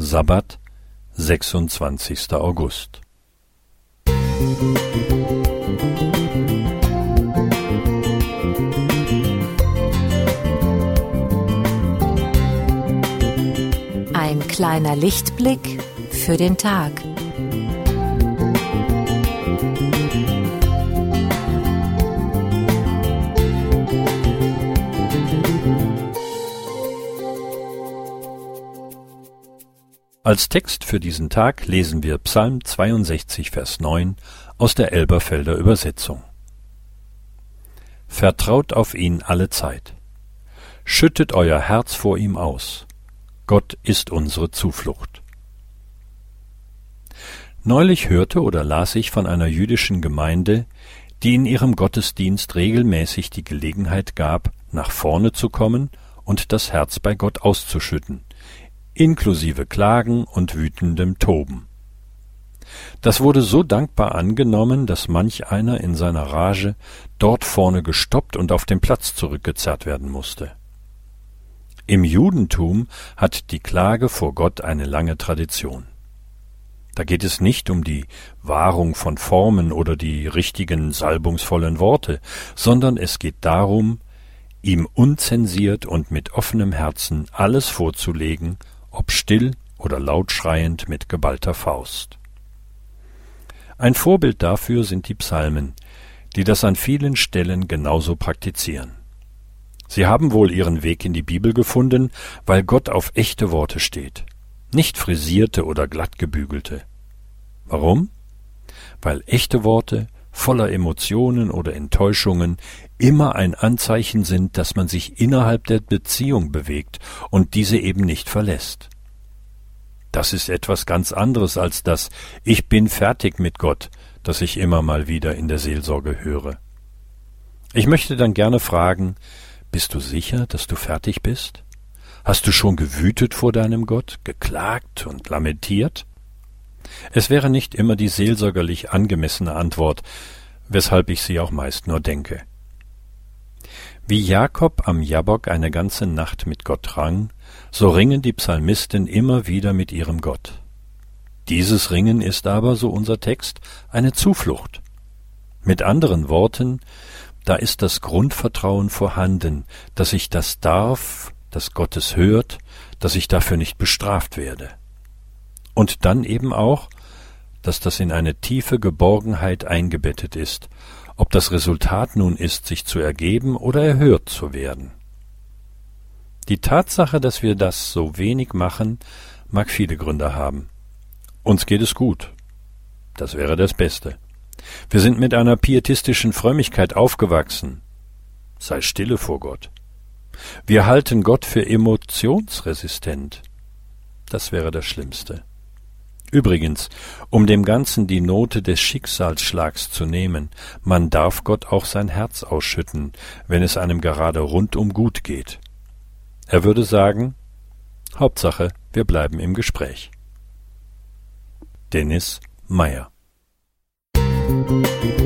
Sabbat, 26. August. Ein kleiner Lichtblick für den Tag. Als Text für diesen Tag lesen wir Psalm 62, Vers 9 aus der Elberfelder Übersetzung. Vertraut auf ihn alle Zeit. Schüttet euer Herz vor ihm aus. Gott ist unsere Zuflucht. Neulich hörte oder las ich von einer jüdischen Gemeinde, die in ihrem Gottesdienst regelmäßig die Gelegenheit gab, nach vorne zu kommen und das Herz bei Gott auszuschütten, inklusive Klagen und wütendem Toben. Das wurde so dankbar angenommen, dass manch einer in seiner Rage dort vorne gestoppt und auf den Platz zurückgezerrt werden musste. Im Judentum hat die Klage vor Gott eine lange Tradition. Da geht es nicht um die Wahrung von Formen oder die richtigen salbungsvollen Worte, sondern es geht darum, ihm unzensiert und mit offenem Herzen alles vorzulegen ob still oder laut schreiend mit geballter Faust. Ein Vorbild dafür sind die Psalmen, die das an vielen Stellen genauso praktizieren. Sie haben wohl ihren Weg in die Bibel gefunden, weil Gott auf echte Worte steht, nicht frisierte oder glattgebügelte. Warum? Weil echte Worte voller Emotionen oder Enttäuschungen immer ein Anzeichen sind, dass man sich innerhalb der Beziehung bewegt und diese eben nicht verlässt. Das ist etwas ganz anderes als das Ich bin fertig mit Gott, das ich immer mal wieder in der Seelsorge höre. Ich möchte dann gerne fragen, bist du sicher, dass du fertig bist? Hast du schon gewütet vor deinem Gott, geklagt und lamentiert? Es wäre nicht immer die seelsorgerlich angemessene Antwort, weshalb ich sie auch meist nur denke. Wie Jakob am Jabok eine ganze Nacht mit Gott rang, so ringen die Psalmisten immer wieder mit ihrem Gott. Dieses Ringen ist aber, so unser Text, eine Zuflucht. Mit anderen Worten, da ist das Grundvertrauen vorhanden, dass ich das darf, dass Gott es hört, dass ich dafür nicht bestraft werde und dann eben auch, dass das in eine tiefe Geborgenheit eingebettet ist, ob das Resultat nun ist, sich zu ergeben oder erhört zu werden. Die Tatsache, dass wir das so wenig machen, mag viele Gründe haben. Uns geht es gut. Das wäre das Beste. Wir sind mit einer pietistischen Frömmigkeit aufgewachsen. Sei stille vor Gott. Wir halten Gott für emotionsresistent. Das wäre das Schlimmste. Übrigens, um dem Ganzen die Note des Schicksalsschlags zu nehmen, man darf Gott auch sein Herz ausschütten, wenn es einem gerade rundum gut geht. Er würde sagen, Hauptsache, wir bleiben im Gespräch. Dennis Meyer Musik